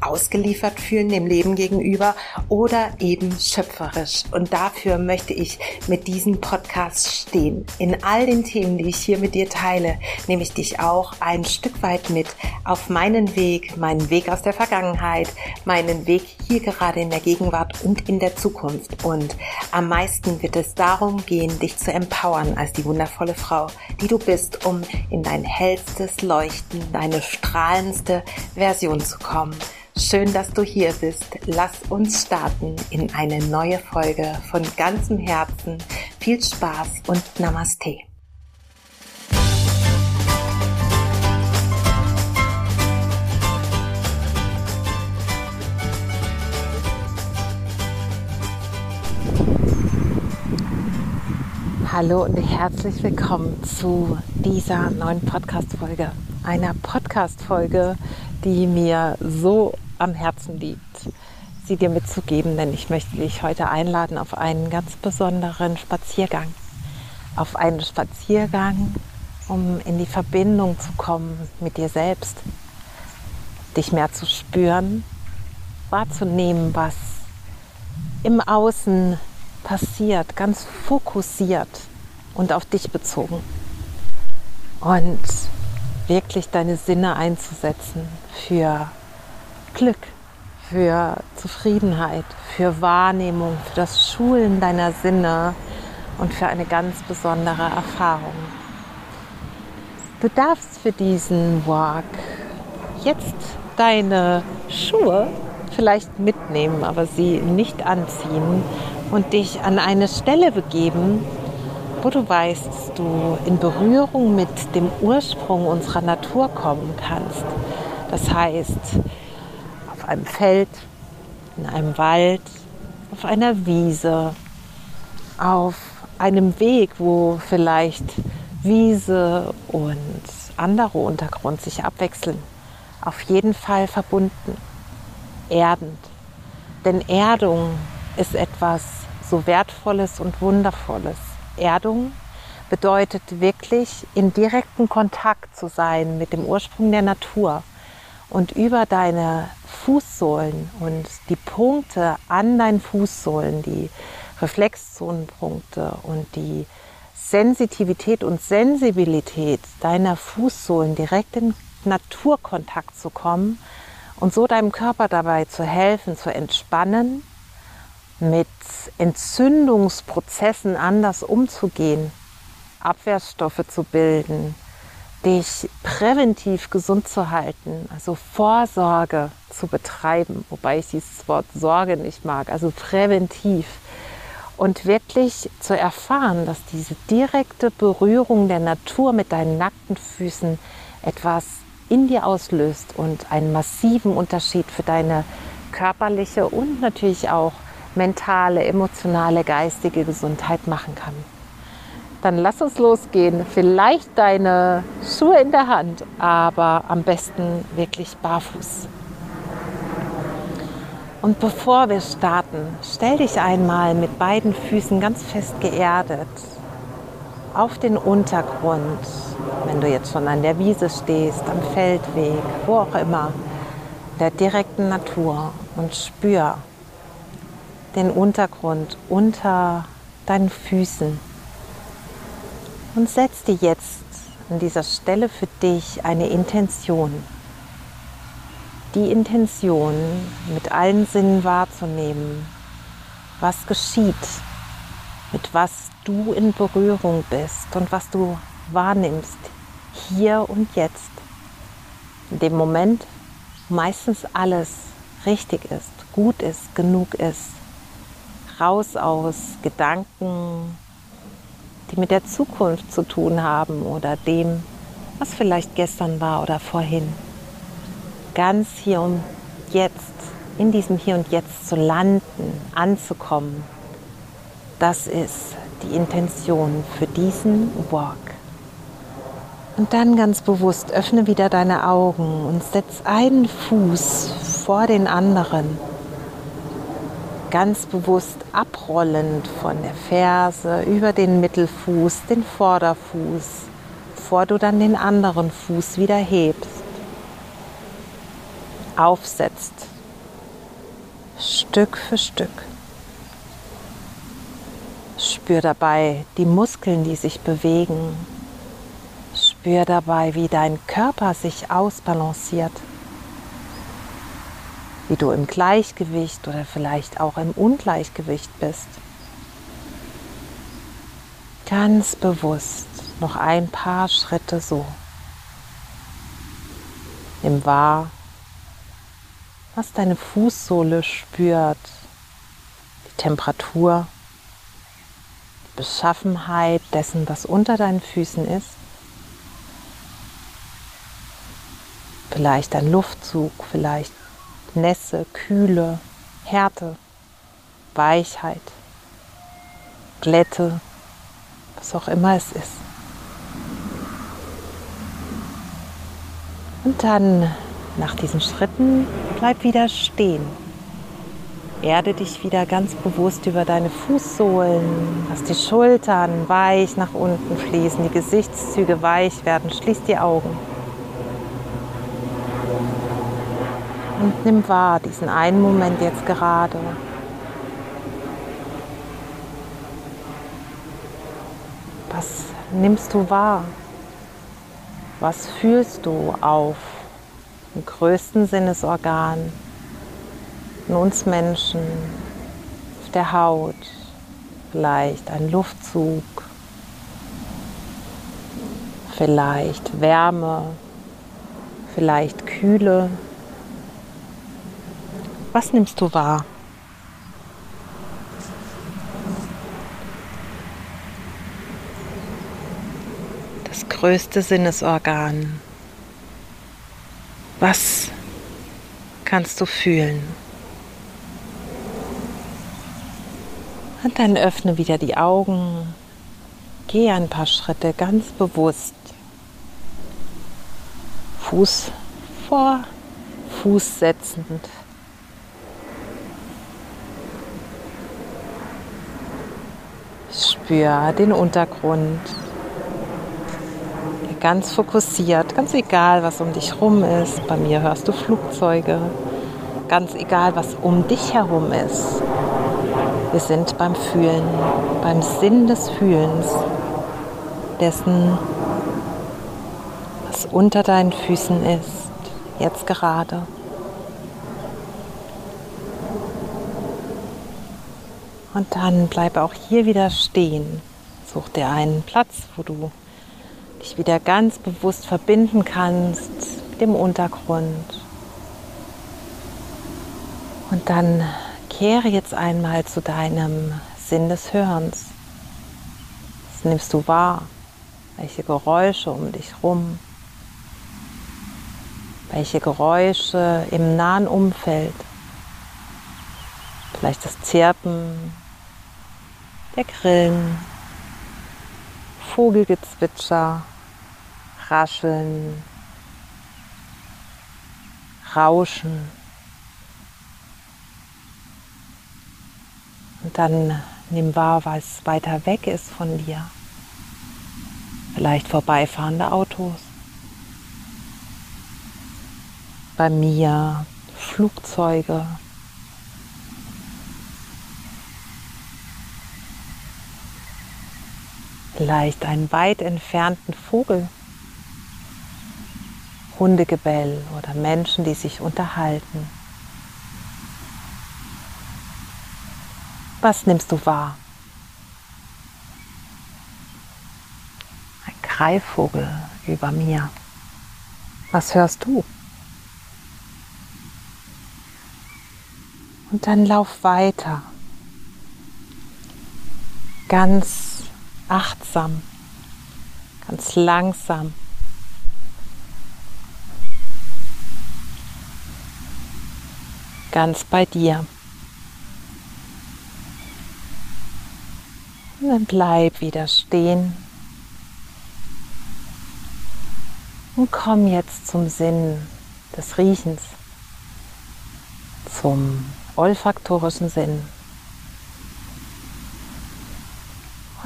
ausgeliefert fühlen dem Leben gegenüber oder eben schöpferisch. Und dafür möchte ich mit diesem Podcast stehen. In all den Themen, die ich hier mit dir teile, nehme ich dich auch ein Stück weit mit auf meinen Weg, meinen Weg aus der Vergangenheit, meinen Weg hier gerade in der Gegenwart und in der Zukunft. Und am meisten wird es darum gehen, dich zu empowern als die wundervolle Frau, die du bist, um in dein hellstes Leuchten, deine strahlendste Version zu kommen. Schön, dass du hier bist. Lass uns starten in eine neue Folge von ganzem Herzen. Viel Spaß und Namaste. Hallo und herzlich willkommen zu dieser neuen Podcast-Folge. Einer Podcast-Folge, die mir so am Herzen liegt, sie dir mitzugeben, denn ich möchte dich heute einladen auf einen ganz besonderen Spaziergang. Auf einen Spaziergang, um in die Verbindung zu kommen mit dir selbst, dich mehr zu spüren, wahrzunehmen, was im Außen passiert, ganz fokussiert und auf dich bezogen. Und wirklich deine Sinne einzusetzen für Glück, für Zufriedenheit, für Wahrnehmung, für das Schulen deiner Sinne und für eine ganz besondere Erfahrung. Du darfst für diesen Walk jetzt deine Schuhe vielleicht mitnehmen, aber sie nicht anziehen und dich an eine Stelle begeben, wo du weißt, dass du in Berührung mit dem Ursprung unserer Natur kommen kannst. Das heißt, auf einem Feld, in einem Wald, auf einer Wiese, auf einem Weg, wo vielleicht Wiese und anderer Untergrund sich abwechseln. Auf jeden Fall verbunden, erdend. Denn Erdung ist etwas so Wertvolles und Wundervolles. Erdung bedeutet wirklich in direkten Kontakt zu sein mit dem Ursprung der Natur und über deine Fußsohlen und die Punkte an deinen Fußsohlen, die Reflexzonenpunkte und die Sensitivität und Sensibilität deiner Fußsohlen direkt in Naturkontakt zu kommen und so deinem Körper dabei zu helfen, zu entspannen mit Entzündungsprozessen anders umzugehen, Abwehrstoffe zu bilden, dich präventiv gesund zu halten, also Vorsorge zu betreiben, wobei ich dieses Wort Sorge nicht mag, also präventiv. Und wirklich zu erfahren, dass diese direkte Berührung der Natur mit deinen nackten Füßen etwas in dir auslöst und einen massiven Unterschied für deine körperliche und natürlich auch mentale, emotionale, geistige Gesundheit machen kann. Dann lass uns losgehen. Vielleicht deine Schuhe in der Hand, aber am besten wirklich barfuß. Und bevor wir starten, stell dich einmal mit beiden Füßen ganz fest geerdet auf den Untergrund, wenn du jetzt schon an der Wiese stehst, am Feldweg, wo auch immer, der direkten Natur und spür, den Untergrund unter deinen Füßen und setz dir jetzt an dieser Stelle für dich eine Intention. Die Intention, mit allen Sinnen wahrzunehmen, was geschieht, mit was du in Berührung bist und was du wahrnimmst, hier und jetzt. In dem Moment meistens alles richtig ist, gut ist, genug ist. Raus aus Gedanken, die mit der Zukunft zu tun haben oder dem, was vielleicht gestern war oder vorhin. Ganz hier und jetzt, in diesem Hier und Jetzt zu landen, anzukommen, das ist die Intention für diesen Walk. Und dann ganz bewusst öffne wieder deine Augen und setz einen Fuß vor den anderen. Ganz bewusst abrollend von der Ferse über den Mittelfuß, den Vorderfuß, bevor du dann den anderen Fuß wieder hebst. Aufsetzt. Stück für Stück. Spür dabei die Muskeln, die sich bewegen. Spür dabei, wie dein Körper sich ausbalanciert. Wie du im Gleichgewicht oder vielleicht auch im Ungleichgewicht bist. Ganz bewusst noch ein paar Schritte so. Nimm wahr, was deine Fußsohle spürt, die Temperatur, die Beschaffenheit dessen, was unter deinen Füßen ist. Vielleicht ein Luftzug, vielleicht Nässe, Kühle, Härte, Weichheit, Glätte, was auch immer es ist. Und dann nach diesen Schritten bleib wieder stehen. Erde dich wieder ganz bewusst über deine Fußsohlen. Lass die Schultern weich nach unten fließen, die Gesichtszüge weich werden. Schließ die Augen. Und nimm wahr diesen einen Moment jetzt gerade. Was nimmst du wahr? Was fühlst du auf dem größten Sinnesorgan in uns Menschen, auf der Haut, vielleicht ein Luftzug, vielleicht Wärme, vielleicht Kühle. Was nimmst du wahr? Das größte Sinnesorgan was kannst du fühlen? Und dann öffne wieder die Augen. Geh ein paar Schritte ganz bewusst. Fuß vor Fuß setzend. Spür den Untergrund ganz fokussiert, ganz egal, was um dich herum ist. Bei mir hörst du Flugzeuge, ganz egal, was um dich herum ist. Wir sind beim Fühlen, beim Sinn des Fühlens, dessen, was unter deinen Füßen ist, jetzt gerade. Und dann bleibe auch hier wieder stehen. Such dir einen Platz, wo du dich wieder ganz bewusst verbinden kannst mit dem Untergrund. Und dann kehre jetzt einmal zu deinem Sinn des Hörens. Was nimmst du wahr? Welche Geräusche um dich herum? Welche Geräusche im nahen Umfeld? Vielleicht das Zirpen der Grillen, Vogelgezwitscher, Rascheln, Rauschen. Und dann nimm wahr, was weiter weg ist von dir. Vielleicht vorbeifahrende Autos. Bei mir Flugzeuge. Vielleicht einen weit entfernten Vogel. Hundegebell oder Menschen, die sich unterhalten. Was nimmst du wahr? Ein Greifvogel über mir. Was hörst du? Und dann lauf weiter. Ganz achtsam, ganz langsam. Ganz bei dir. Und dann bleib wieder stehen. Und komm jetzt zum Sinn des Riechens, zum olfaktorischen Sinn.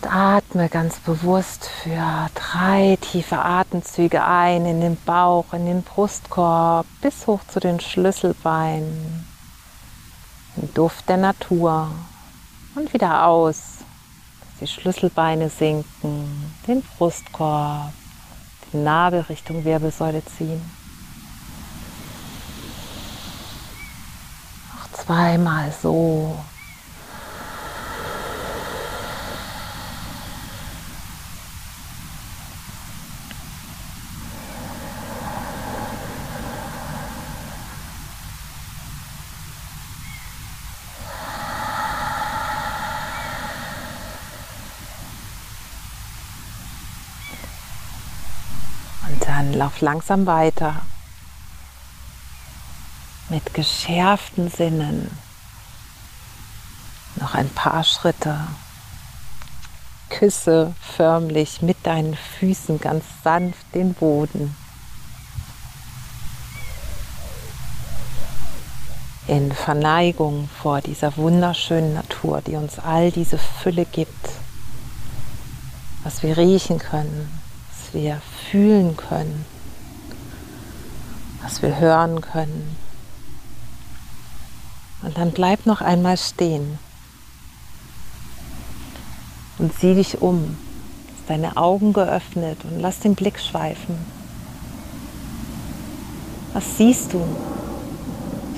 Und atme ganz bewusst für drei tiefe Atemzüge ein in den Bauch, in den Brustkorb bis hoch zu den Schlüsselbeinen. Den Duft der Natur. Und wieder aus, die Schlüsselbeine sinken, den Brustkorb, die Nabel Richtung Wirbelsäule ziehen. Noch zweimal so. Dann lauf langsam weiter mit geschärften Sinnen. Noch ein paar Schritte. Küsse förmlich mit deinen Füßen ganz sanft den Boden. In Verneigung vor dieser wunderschönen Natur, die uns all diese Fülle gibt, was wir riechen können, wir fühlen können, was wir hören können. Und dann bleib noch einmal stehen und sieh dich um. Lass deine Augen geöffnet und lass den Blick schweifen. Was siehst du?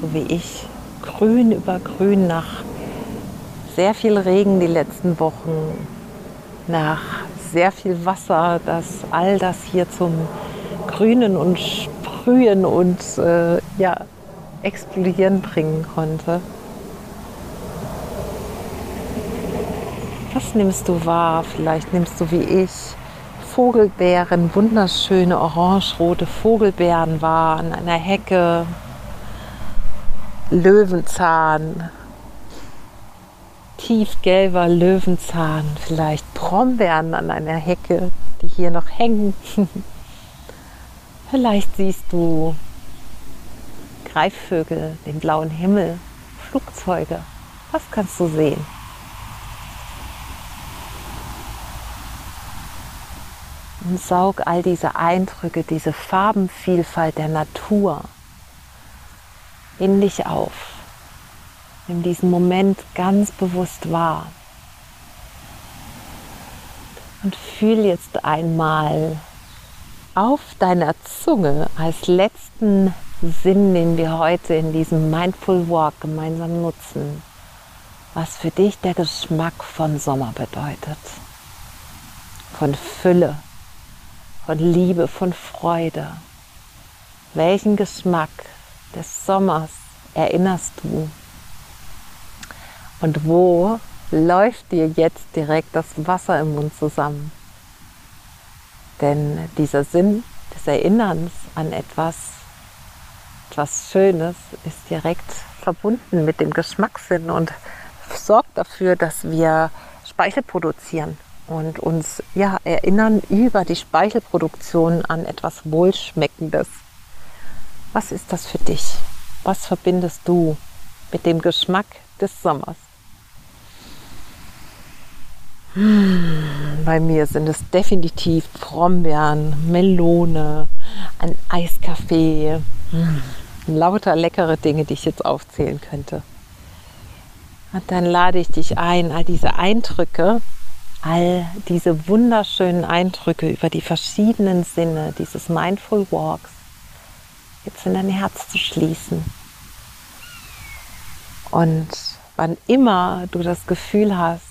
So wie ich, grün über grün nach sehr viel Regen die letzten Wochen, nach sehr viel Wasser, das all das hier zum Grünen und Sprühen und äh, ja, Explodieren bringen konnte. Was nimmst du wahr? Vielleicht nimmst du wie ich Vogelbeeren, wunderschöne orange-rote Vogelbeeren wahr an einer Hecke, Löwenzahn, tiefgelber Löwenzahn, vielleicht Brombeeren an einer Hecke, die hier noch hängen. vielleicht siehst du Greifvögel, den blauen Himmel, Flugzeuge. Was kannst du sehen? Und saug all diese Eindrücke, diese Farbenvielfalt der Natur in dich auf. Nimm diesen Moment ganz bewusst wahr. Und fühl jetzt einmal auf deiner Zunge als letzten Sinn, den wir heute in diesem Mindful Walk gemeinsam nutzen, was für dich der Geschmack von Sommer bedeutet. Von Fülle, von Liebe, von Freude. Welchen Geschmack des Sommers erinnerst du und wo läuft dir jetzt direkt das Wasser im Mund zusammen? Denn dieser Sinn des Erinnerns an etwas, etwas Schönes ist direkt verbunden mit dem Geschmackssinn und sorgt dafür, dass wir Speichel produzieren und uns ja, erinnern über die Speichelproduktion an etwas Wohlschmeckendes. Was ist das für dich? Was verbindest du mit dem Geschmack des Sommers? Bei mir sind es definitiv Brombeeren, Melone, ein Eiskaffee, hm, lauter leckere Dinge, die ich jetzt aufzählen könnte. Und dann lade ich dich ein, all diese Eindrücke, all diese wunderschönen Eindrücke über die verschiedenen Sinne dieses Mindful Walks jetzt in dein Herz zu schließen. Und wann immer du das Gefühl hast,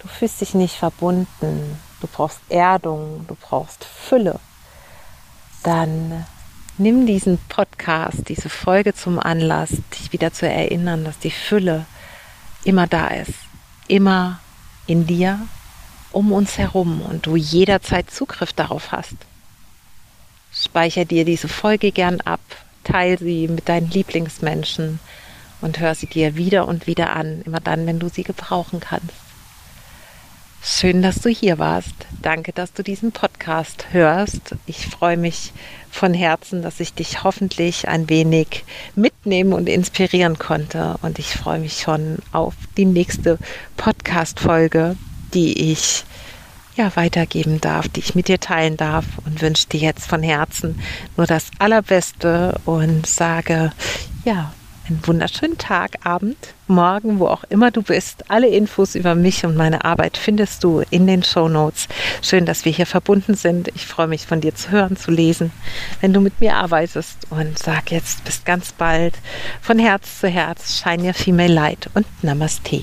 Du fühlst dich nicht verbunden. Du brauchst Erdung, du brauchst Fülle, dann nimm diesen Podcast, diese Folge zum Anlass, dich wieder zu erinnern, dass die Fülle immer da ist, immer in dir, um uns herum. Und du jederzeit Zugriff darauf hast. Speicher dir diese Folge gern ab, teile sie mit deinen Lieblingsmenschen. Und hör sie dir wieder und wieder an, immer dann, wenn du sie gebrauchen kannst. Schön, dass du hier warst. Danke, dass du diesen Podcast hörst. Ich freue mich von Herzen, dass ich dich hoffentlich ein wenig mitnehmen und inspirieren konnte. Und ich freue mich schon auf die nächste Podcast-Folge, die ich ja weitergeben darf, die ich mit dir teilen darf und wünsche dir jetzt von Herzen nur das Allerbeste und sage ja, einen wunderschönen Tag, Abend, Morgen, wo auch immer du bist. Alle Infos über mich und meine Arbeit findest du in den Show Notes. Schön, dass wir hier verbunden sind. Ich freue mich von dir zu hören, zu lesen, wenn du mit mir arbeitest und sag jetzt bis ganz bald von Herz zu Herz, Shine Your Female Light und Namaste.